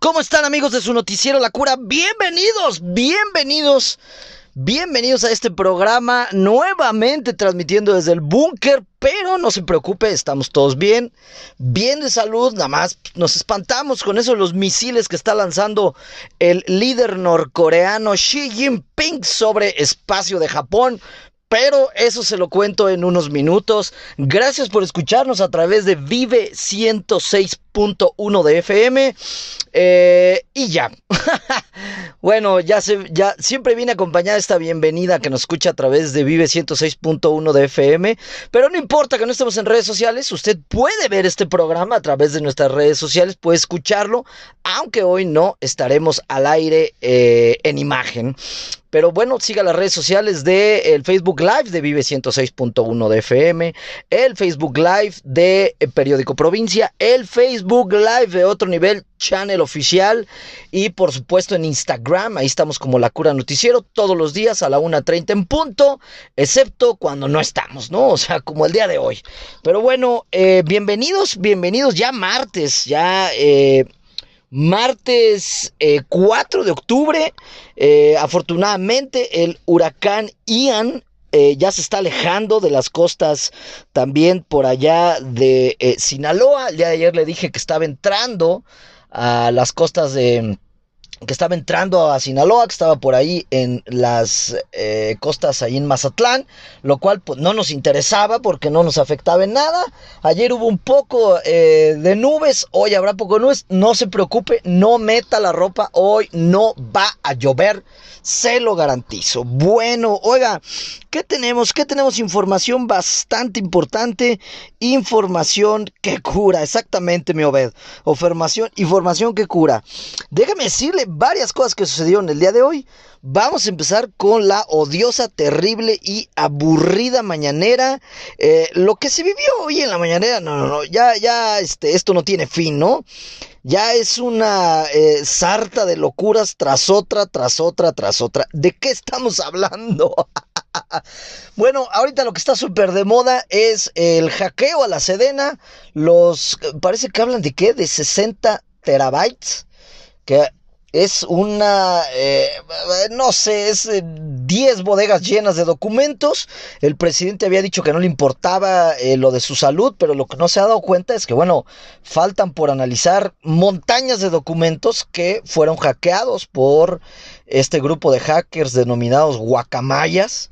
¿Cómo están amigos de su noticiero La Cura? Bienvenidos, bienvenidos, bienvenidos a este programa nuevamente transmitiendo desde el búnker, pero no se preocupe, estamos todos bien, bien de salud, nada más nos espantamos con eso los misiles que está lanzando el líder norcoreano Xi Jinping sobre espacio de Japón. Pero eso se lo cuento en unos minutos. Gracias por escucharnos a través de Vive 106.1 de FM. Eh, y ya. bueno, ya, se, siempre viene acompañada esta bienvenida que nos escucha a través de Vive 106.1 de FM. Pero no importa que no estemos en redes sociales. Usted puede ver este programa a través de nuestras redes sociales. Puede escucharlo. Aunque hoy no estaremos al aire eh, en imagen. Pero bueno, siga las redes sociales de el Facebook Live de Vive 106.1 de FM, el Facebook Live de eh, Periódico Provincia, el Facebook Live de otro nivel, channel oficial y por supuesto en Instagram, ahí estamos como La Cura Noticiero todos los días a la 1.30 en punto, excepto cuando no estamos, ¿no? O sea, como el día de hoy. Pero bueno, eh, bienvenidos, bienvenidos ya martes, ya... Eh, martes 4 de octubre. Eh, afortunadamente el huracán Ian eh, ya se está alejando de las costas también por allá de eh, Sinaloa. De ayer le dije que estaba entrando a las costas de que estaba entrando a Sinaloa, que estaba por ahí en las eh, costas ahí en Mazatlán, lo cual pues, no nos interesaba porque no nos afectaba en nada. Ayer hubo un poco eh, de nubes, hoy habrá poco de nubes, no se preocupe, no meta la ropa, hoy no va a llover, se lo garantizo. Bueno, oiga, ¿qué tenemos? ¿Qué tenemos? Información bastante importante, información que cura, exactamente mi Obed, información, información que cura. Déjame decirle varias cosas que sucedieron el día de hoy. Vamos a empezar con la odiosa, terrible y aburrida mañanera. Eh, lo que se vivió hoy en la mañanera, no, no, no, ya, ya, este, esto no tiene fin, ¿no? Ya es una eh, sarta de locuras tras otra, tras otra, tras otra. ¿De qué estamos hablando? bueno, ahorita lo que está súper de moda es el hackeo a la Sedena. Los, parece que hablan de qué? De 60 terabytes. Que es una, eh, no sé, es 10 eh, bodegas llenas de documentos. El presidente había dicho que no le importaba eh, lo de su salud, pero lo que no se ha dado cuenta es que, bueno, faltan por analizar montañas de documentos que fueron hackeados por este grupo de hackers denominados guacamayas.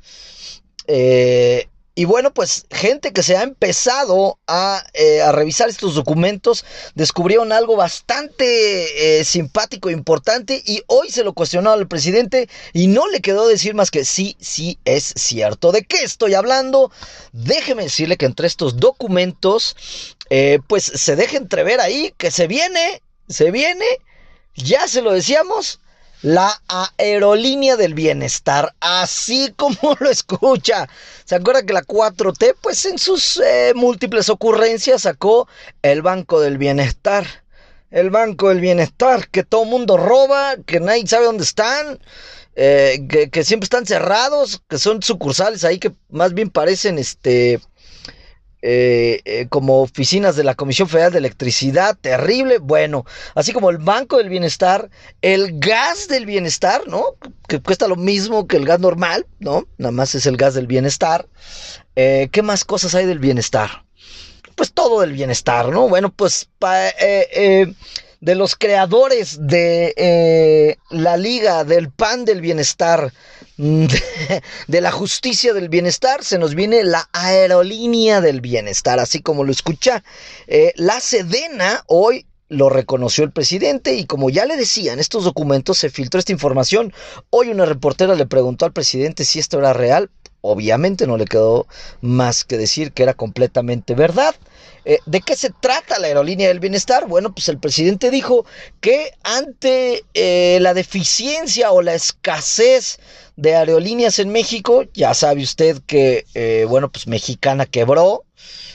Eh, y bueno, pues gente que se ha empezado a, eh, a revisar estos documentos descubrieron algo bastante eh, simpático e importante y hoy se lo cuestionó al presidente y no le quedó decir más que sí, sí es cierto. ¿De qué estoy hablando? Déjeme decirle que entre estos documentos, eh, pues se deja entrever ahí que se viene, se viene, ya se lo decíamos la aerolínea del bienestar, así como lo escucha. ¿Se acuerda que la 4T, pues en sus eh, múltiples ocurrencias sacó el Banco del Bienestar? El Banco del Bienestar, que todo mundo roba, que nadie sabe dónde están, eh, que, que siempre están cerrados, que son sucursales ahí que más bien parecen este eh, eh, como oficinas de la Comisión Federal de Electricidad, terrible. Bueno, así como el Banco del Bienestar, el gas del bienestar, ¿no? Que cuesta lo mismo que el gas normal, ¿no? Nada más es el gas del bienestar. Eh, ¿Qué más cosas hay del bienestar? Pues todo del bienestar, ¿no? Bueno, pues de los creadores de la Liga del Pan del Bienestar de, la justicia del bienestar, se nos viene la aerolínea del bienestar, así como lo escucha. Eh, la Sedena hoy lo reconoció el presidente y como ya le decían, estos documentos se filtró esta información. Hoy una reportera le preguntó al presidente si esto era real. Obviamente no le quedó más que decir que era completamente verdad. Eh, ¿De qué se trata la aerolínea del bienestar? Bueno, pues el presidente dijo que ante eh, la deficiencia o la escasez de aerolíneas en México, ya sabe usted que, eh, bueno, pues Mexicana quebró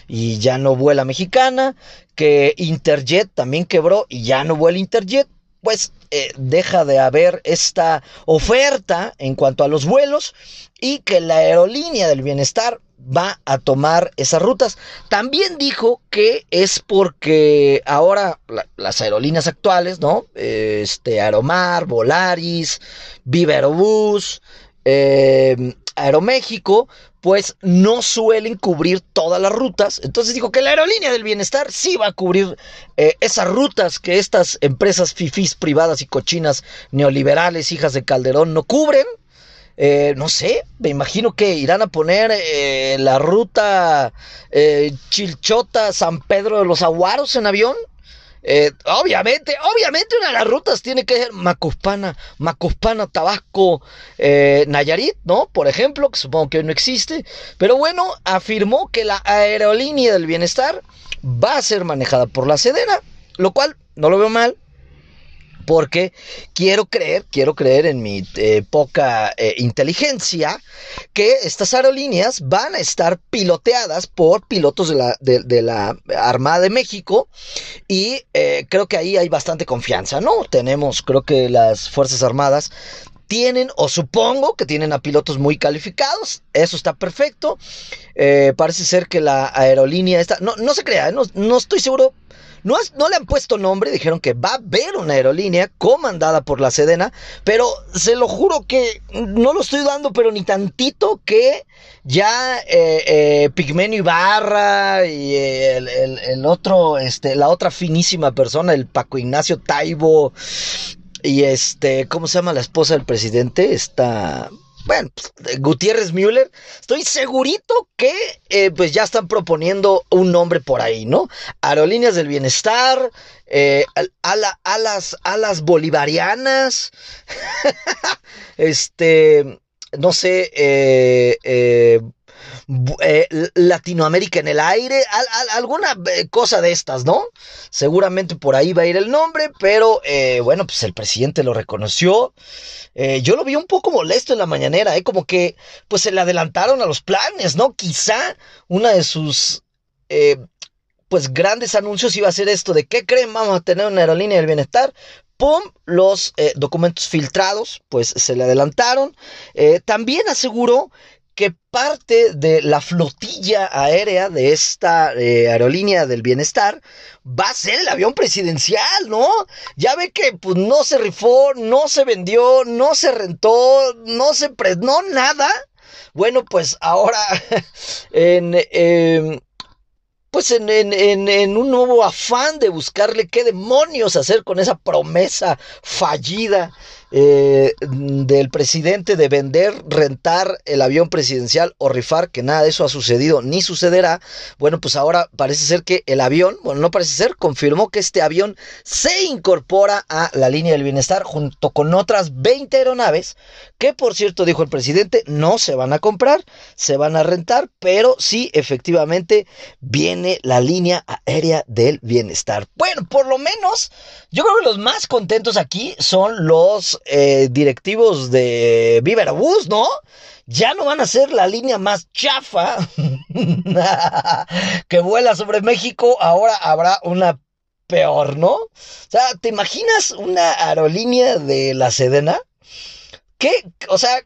y ya no vuela Mexicana, que Interjet también quebró y ya no vuela Interjet, pues deja de haber esta oferta en cuanto a los vuelos y que la aerolínea del bienestar va a tomar esas rutas. También dijo que es porque ahora las aerolíneas actuales, ¿no? Este, Aeromar, Volaris, Viva Aerobús, eh, Aeroméxico, pues no suelen cubrir todas las rutas. Entonces dijo que la aerolínea del bienestar sí va a cubrir eh, esas rutas que estas empresas fifís privadas y cochinas neoliberales, hijas de Calderón, no cubren. Eh, no sé, me imagino que irán a poner eh, la ruta Chilchota San Pedro de los Aguaros en avión. Eh, obviamente, obviamente una de las rutas tiene que ser Macuspana, Macuspana, Tabasco, eh, Nayarit, ¿no? Por ejemplo, que supongo que no existe. Pero bueno, afirmó que la aerolínea del bienestar va a ser manejada por la Sedena, lo cual no lo veo mal porque quiero creer, quiero creer en mi eh, poca eh, inteligencia, que estas aerolíneas van a estar piloteadas por pilotos de la, de, la Armada de México y eh, creo que ahí hay bastante confianza, ¿no? Tenemos, creo que las Fuerzas Armadas tienen, o supongo que tienen a pilotos muy calificados, eso está perfecto. parece ser que la aerolínea está, no, no se crea, no, no estoy seguro no, le han puesto nombre, dijeron que va a haber una aerolínea comandada por la Sedena, pero se lo juro que no lo estoy dando, pero ni tantito que ya eh, eh Pigmenio Ibarra y el, el, otro, este, la otra finísima persona, el Paco Ignacio Taibo, y este, ¿cómo se llama la esposa del presidente? Esta bueno, pues, Gutiérrez Müller, estoy segurito que eh, pues ya están proponiendo un nombre por ahí, ¿no? Aerolíneas del Bienestar, eh, alas, alas bolivarianas, este, no sé, eh, eh Latinoamérica en el aire, alguna eh, cosa de estas, ¿no? Seguramente por ahí va a ir el nombre, pero eh, bueno, pues el presidente lo reconoció. yo lo vi un poco molesto en la mañanera, ¿eh? Como que pues se le adelantaron a los planes, ¿no? Quizá una de sus pues grandes anuncios iba a ser esto de qué creen, vamos a tener una aerolínea del bienestar. ¡Pum! Los documentos filtrados, pues se le adelantaron. también aseguró que parte de la flotilla aérea de esta eh, aerolínea del bienestar va a ser el avión presidencial, ¿no? Ya ve que pues, no se rifó, no se vendió, no se rentó, no se no nada. Bueno, pues ahora en, em, pues en, en, un nuevo afán de buscarle qué demonios hacer con esa promesa fallida eh, del presidente de vender, rentar el avión presidencial o rifar, que nada de eso ha sucedido ni sucederá. Bueno, pues ahora parece ser que el avión, bueno, no parece ser, confirmó que este avión se incorpora a la línea del bienestar junto con otras 20 aeronaves, que por cierto, dijo el presidente, no se van a comprar, se van a rentar, pero sí, efectivamente, viene la línea aérea del bienestar. Bueno, por lo menos, yo creo que los más contentos aquí son los eh, directivos de Viva ¿no? Ya no van a ser la línea más chafa que vuela sobre México, ahora habrá una peor, ¿no? O sea, ¿te imaginas una aerolínea de la Sedena? ¿Qué? O sea,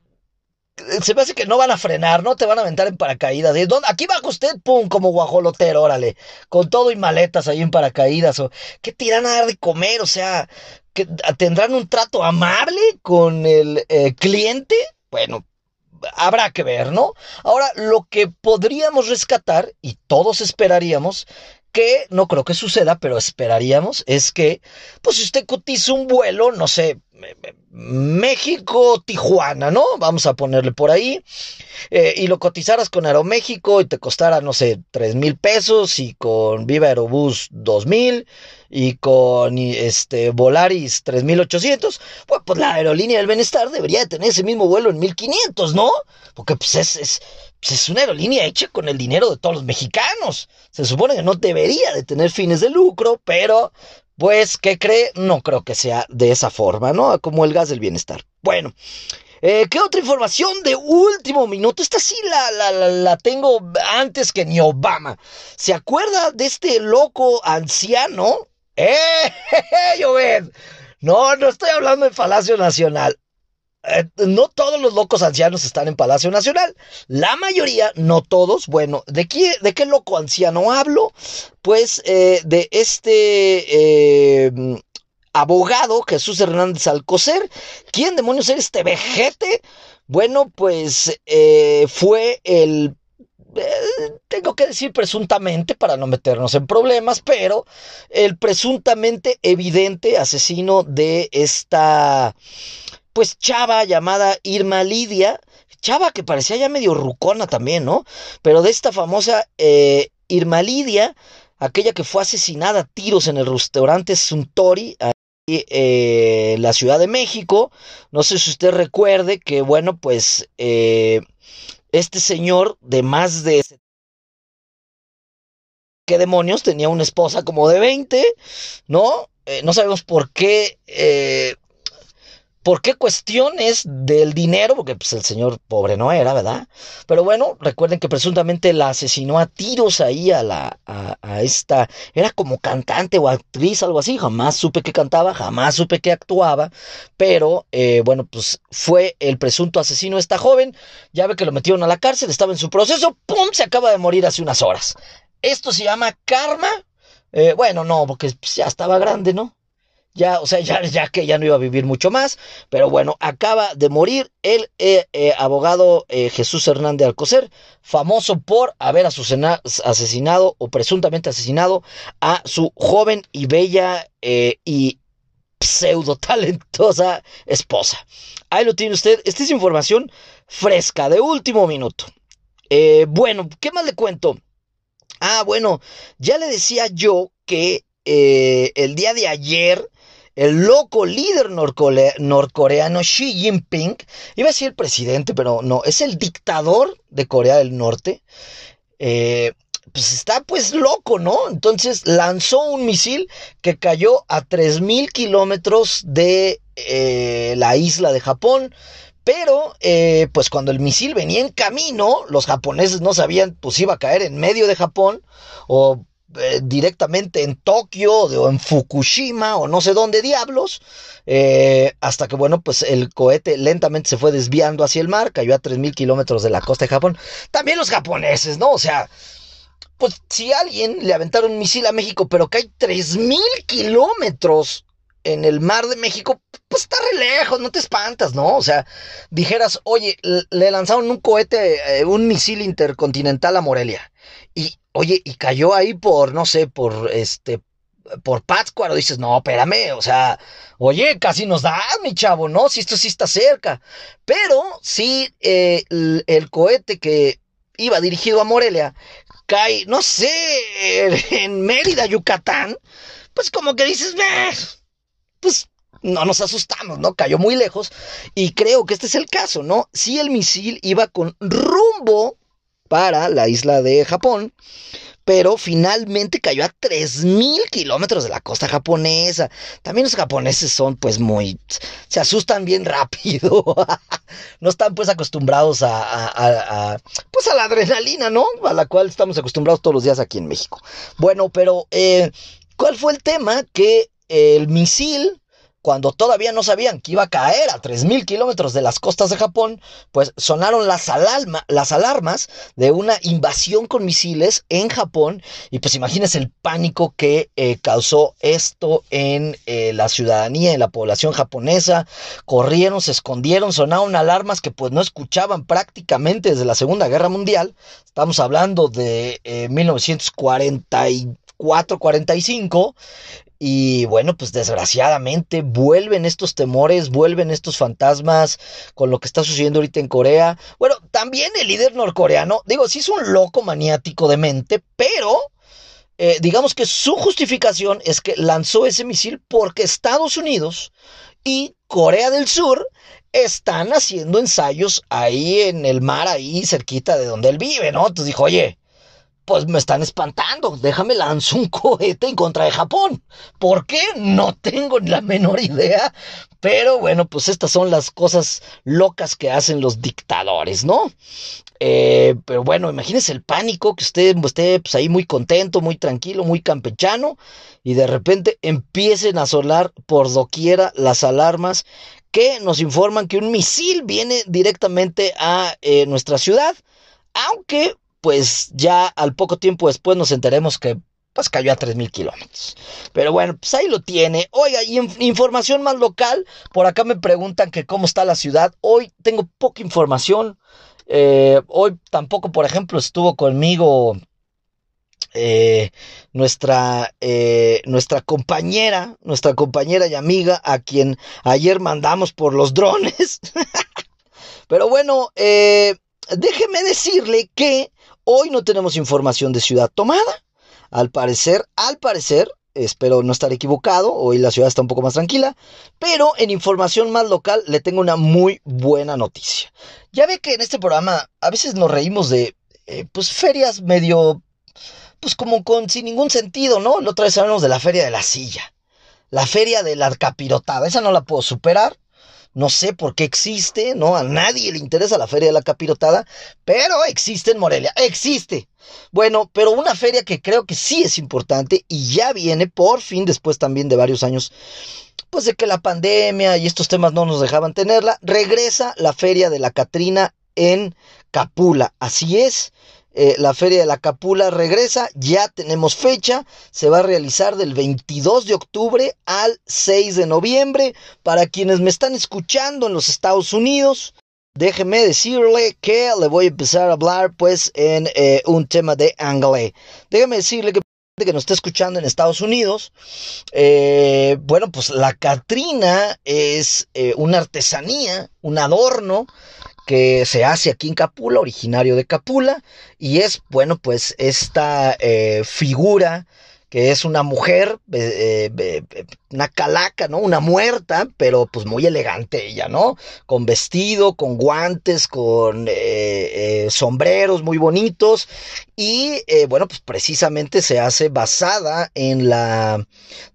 se me hace que no van a frenar, no te van a aventar en paracaídas. ¿Dónde? Aquí baja usted, pum, como guajolotero, órale. Con todo y maletas ahí en paracaídas. O, ¿Qué te irán a dar de comer? O sea, tendrán un trato amable con el eh, cliente. Bueno, habrá que ver, ¿no? Ahora, lo que podríamos rescatar, y todos esperaríamos, que no creo que suceda, pero esperaríamos, es que, pues si usted cotiza un vuelo, no sé, México, Tijuana, ¿no? Vamos a ponerle por ahí. Eh, y lo cotizaras con Aeroméxico y te costara, no sé, tres mil pesos y con Viva Aerobús dos mil y con este Volaris 3800, pues, pues la aerolínea del bienestar debería de tener ese mismo vuelo en 1500, ¿no? Porque pues es, es, pues, es una aerolínea hecha con el dinero de todos los mexicanos. Se supone que no debería de tener fines de lucro, pero pues, ¿qué cree? No creo que sea de esa forma, ¿no? Como el gas del bienestar. Bueno, eh, ¿qué otra información de último minuto? Esta sí la, la, la, tengo antes que ni Obama. ¿Se acuerda de este loco anciano? ¡Eh! ¡Lloved! No, no estoy hablando de Palacio Nacional. Eh, no todos los locos ancianos están en Palacio Nacional. La mayoría, no todos. Bueno, ¿de qué, de qué loco anciano hablo? Pues eh, de este eh, abogado Jesús Hernández Alcocer. ¿Quién demonios era este vejete? Bueno, pues fue el tengo que decir presuntamente para no meternos en problemas, pero el presuntamente evidente asesino de esta pues chava llamada Irma Lidia, chava que parecía ya medio rucona también, ¿no? Pero de esta famosa eh, Irma Lidia, aquella que fue asesinada a tiros en el restaurante Suntory, eh, la Ciudad de México. No sé si usted recuerde que, bueno, pues eh, este señor de más de... ¿Qué demonios? Tenía una esposa como de 20, ¿no? no sabemos por qué ¿Por qué cuestiones del dinero? Porque pues, el señor pobre no era, ¿verdad? Pero bueno, recuerden que presuntamente la asesinó a tiros ahí a la a, esta. Era como cantante o actriz, algo así. Jamás supe que cantaba, jamás supe que actuaba. Pero eh, bueno, pues fue el presunto asesino de esta joven. Ya ve que lo metieron a la cárcel, estaba en su proceso. ¡Pum! Se acaba de morir hace unas horas. Esto se llama karma. Eh, bueno, no, porque pues, ya estaba grande, ¿no? Ya, o sea, ya, que ya no iba a vivir mucho más, pero bueno, acaba de morir el eh, eh, abogado eh, Jesús Hernández Alcocer, famoso por haber asesinado o presuntamente asesinado a su joven y bella y pseudo talentosa esposa. Ahí lo tiene usted, esta es información fresca, de último minuto. bueno, ¿qué más le cuento? Ah, bueno, ya le decía yo que el día de ayer el loco líder norcoreano Xi Jinping, iba a decir presidente, pero no, es el dictador de Corea del Norte, eh, pues está pues loco, ¿no? Entonces lanzó un misil que cayó a 3.000 kilómetros de eh, la isla de Japón. Pero, eh, pues cuando el misil venía en camino, los japoneses no sabían, pues iba a caer en medio de Japón, o eh, directamente en Tokio o en Fukushima o no sé dónde diablos, eh, hasta que bueno, pues el cohete lentamente se fue desviando hacia el mar, cayó a 3.000 kilómetros de la costa de Japón. También los japoneses, ¿no? O sea, pues si alguien le aventaron un misil a México, pero cae 3.000 kilómetros en el mar de México, pues está re lejos, no te espantas, ¿no? O sea, dijeras, oye, le lanzaron un cohete, eh, un misil intercontinental a Morelia. Y, oye, y cayó ahí por, no sé, por este, por Pátzcuaro, dices, no, espérame, o sea, oye, casi nos da, mi chavo, ¿no? Si esto sí está cerca. Pero sí, eh, el, cohete que iba dirigido a Morelia cae, no sé, en Mérida, Yucatán, pues como que dices, pues no nos asustamos, ¿no? Cayó muy lejos y creo que este es el caso, ¿no? Si el misil iba con rumbo para la isla de Japón, pero finalmente cayó a 3.000 kilómetros de la costa japonesa. También los japoneses son pues muy... se asustan bien rápido. no están pues acostumbrados a, pues a la adrenalina, ¿no? A la cual estamos acostumbrados todos los días aquí en México. Bueno, pero eh, ¿cuál fue el tema? Que el misil cuando todavía no sabían que iba a caer a 3.000 kilómetros de las costas de Japón, pues sonaron las, las, alarmas de una invasión con misiles en Japón. Y pues imagínense el pánico que eh, causó esto en eh, la ciudadanía, en la población japonesa, corrieron, se escondieron, sonaron alarmas que pues no escuchaban prácticamente desde la Segunda Guerra Mundial, estamos hablando de 1944-45 eh, y bueno, pues desgraciadamente vuelven estos temores, vuelven estos fantasmas con lo que está sucediendo ahorita en Corea. Bueno, también el líder norcoreano, digo, sí es un loco maniático de mente, pero eh, digamos que su justificación es que lanzó ese misil porque Estados Unidos y Corea del Sur están haciendo ensayos ahí en el mar, ahí cerquita de donde él vive, ¿no? Entonces dijo, oye, pues me están espantando. Déjame lanzar un cohete en contra de Japón. ¿Por qué? No tengo la menor idea. Pero bueno, pues estas son las cosas locas que hacen los dictadores, ¿no? Eh, pero bueno, imagínese el pánico que usted esté pues, ahí muy contento, muy tranquilo, muy campechano y de repente empiecen a sonar por doquiera las alarmas que nos informan que un misil viene directamente a eh, nuestra ciudad, aunque pues ya al poco tiempo después nos enteremos que pues cayó a 3.000 kilómetros. Pero bueno, pues ahí lo tiene. Oiga, y información más local, por acá me preguntan que cómo está la ciudad. Hoy tengo poca información. Eh, hoy tampoco, por ejemplo, estuvo conmigo eh, nuestra, eh, nuestra compañera, nuestra compañera y amiga, a quien ayer mandamos por los drones. Pero bueno, déjeme decirle que hoy no tenemos información de ciudad tomada. Al parecer, al parecer, espero no estar equivocado, hoy la ciudad está un poco más tranquila, pero en información más local le tengo una muy buena noticia. Ya ve que en este programa a veces nos reímos de, eh, pues, ferias medio, pues como con sin ningún sentido, ¿no? Otra vez hablamos de la feria de la silla, la feria de la esa no la puedo superar. No sé por qué existe, ¿no? A nadie le interesa la feria de la capirotada, pero existe en Morelia, existe. Bueno, pero una feria que creo que sí es importante y ya viene por fin, después también de varios años, pues de que la pandemia y estos temas no nos dejaban tenerla, regresa la feria de la Catrina en Capula. Así es, eh, la Feria de la Capula regresa, ya tenemos fecha, se va a realizar del 22 de octubre al 6 de noviembre. Para quienes me están escuchando en los Estados Unidos, déjeme decirle que le voy a empezar a hablar pues en eh, un tema de inglés. Déjeme decirle que que nos está escuchando en Estados Unidos, eh, bueno, pues la Catrina es una artesanía, un adorno que se hace aquí en Capula, originario de Capula, y es, bueno, pues esta eh, figura que es una mujer, eh, eh, una calaca, ¿no? Una muerta, pero pues muy elegante ella, ¿no? Con vestido, con guantes, con sombreros muy bonitos. Y bueno, pues precisamente se hace basada en la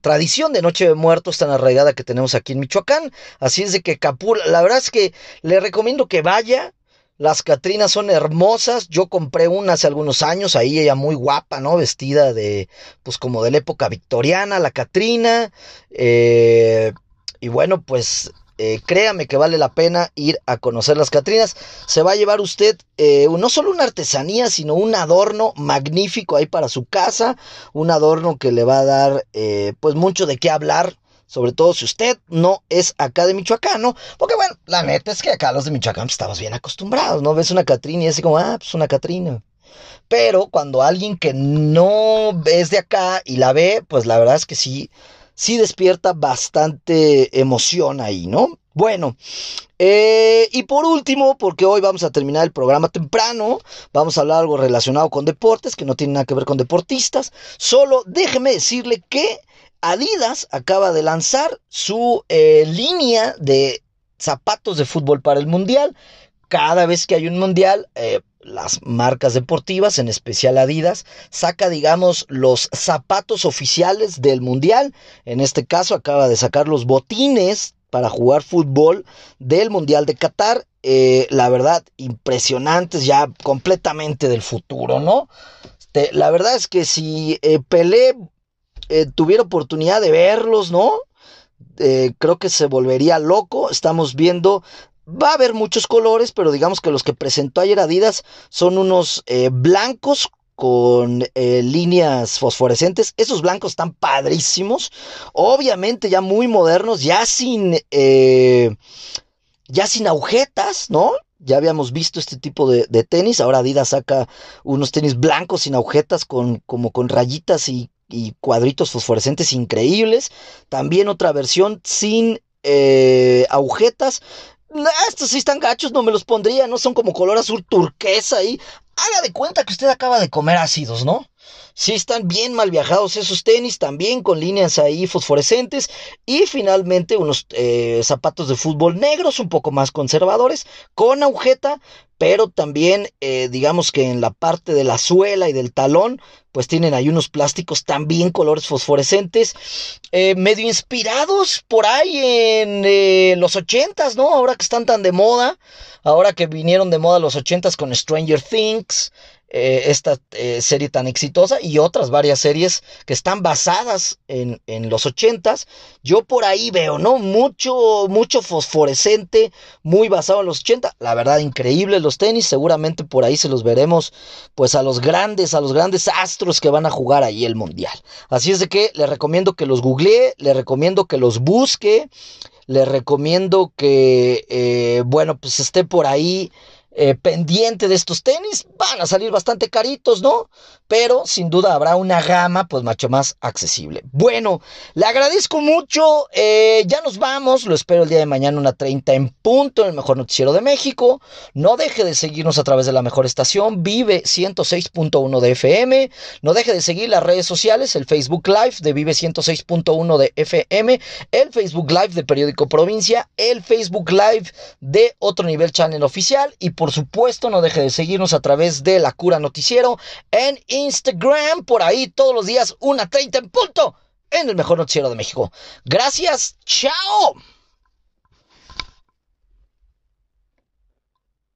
tradición de Noche de Muertos tan arraigada que tenemos aquí en Michoacán. Así es de que Capula, la verdad es que le recomiendo que vaya las Catrinas son hermosas. Yo compré una hace algunos años, ahí ella muy guapa, ¿no? Vestida de, pues como de la época victoriana, la Catrina. Eh, y bueno, pues eh, créame que vale la pena ir a conocer las Catrinas. Se va a llevar usted eh, no solo una artesanía, sino un adorno magnífico ahí para su casa. Un adorno que le va a dar, pues mucho de qué hablar sobre todo si usted no es acá de Michoacán. Porque bueno, la neta es que acá los de Michoacán pues, estamos bien acostumbrados, ¿no? Ves una Catrina y es así como, ah, pues una Catrina. Pero cuando alguien que no es de acá y la ve, pues la verdad es que sí, sí despierta bastante emoción ahí, ¿no? Bueno, eh, y por último, porque hoy vamos a terminar el programa temprano, vamos a hablar algo relacionado con deportes, que no tiene nada que ver con deportistas, solo déjeme decirle que Adidas acaba de lanzar su eh, línea de zapatos de fútbol para el Mundial. Cada vez que hay un Mundial, eh, las marcas deportivas, en especial Adidas, saca, digamos, los zapatos oficiales del Mundial. En este caso, acaba de sacar los botines para jugar fútbol del Mundial de Qatar. Eh, la verdad, impresionantes, ya completamente del futuro, ¿no? Este, la verdad es que si Pelé eh, tuviera oportunidad de verlos, ¿no? Eh, creo que se volvería loco. Estamos viendo, va a haber muchos colores, pero digamos que los que presentó ayer Adidas son unos eh, blancos con líneas fosforescentes. Esos blancos están padrísimos. Obviamente ya muy modernos, ya sin, ya sin agujetas, ¿no? Ya habíamos visto este tipo de, de, tenis. Ahora Adidas saca unos tenis blancos sin agujetas con, como con rayitas y y cuadritos fosforescentes increíbles. También otra versión sin eh, agujetas. Estos sí están gachos, no me los pondría, ¿no? Son como color azul turquesa ahí. Haga de cuenta que usted acaba de comer ácidos, ¿no? Sí están bien mal viajados esos tenis, también con líneas ahí fosforescentes. Y finalmente unos eh, zapatos de fútbol negros, un poco más conservadores, con agujeta, pero también eh, digamos que en la parte de la suela y del talón, pues tienen ahí unos plásticos también colores fosforescentes, eh, medio inspirados por ahí en los ochentas, ¿no? Ahora que están tan de moda, ahora que vinieron de moda los ochentas con Stranger Things. Eh, esta eh, serie tan exitosa y otras varias series que están basadas en, en los ochentas. Yo por ahí veo, ¿no? Mucho, mucho fosforescente, muy basado en los 80. La verdad, increíble los tenis. Seguramente por ahí se los veremos, pues a los grandes, a los grandes astros que van a jugar ahí el mundial. Así es de que le recomiendo que los googlee, le recomiendo que los busque le recomiendo que, eh, bueno, pues esté por ahí eh, pendiente de estos tenis. Van a salir bastante caritos, ¿no? Pero sin duda habrá una gama, pues mucho más accesible. Bueno, le agradezco mucho. Eh, ya nos vamos. Lo espero el día de mañana, una 30 en punto, en el mejor noticiero de México. No deje de seguirnos a través de la mejor estación, Vive 106.1 de FM. No deje de seguir las redes sociales, el Facebook Live de Vive 106.1 de FM, el Facebook Live de Periódico Provincia, el Facebook Live de Otro Nivel Channel Oficial y por supuesto, no deje de seguirnos a través de La Cura Noticiero en Instagram. Por ahí todos los días, una 30 en punto, en el mejor noticiero de México. Gracias, chao.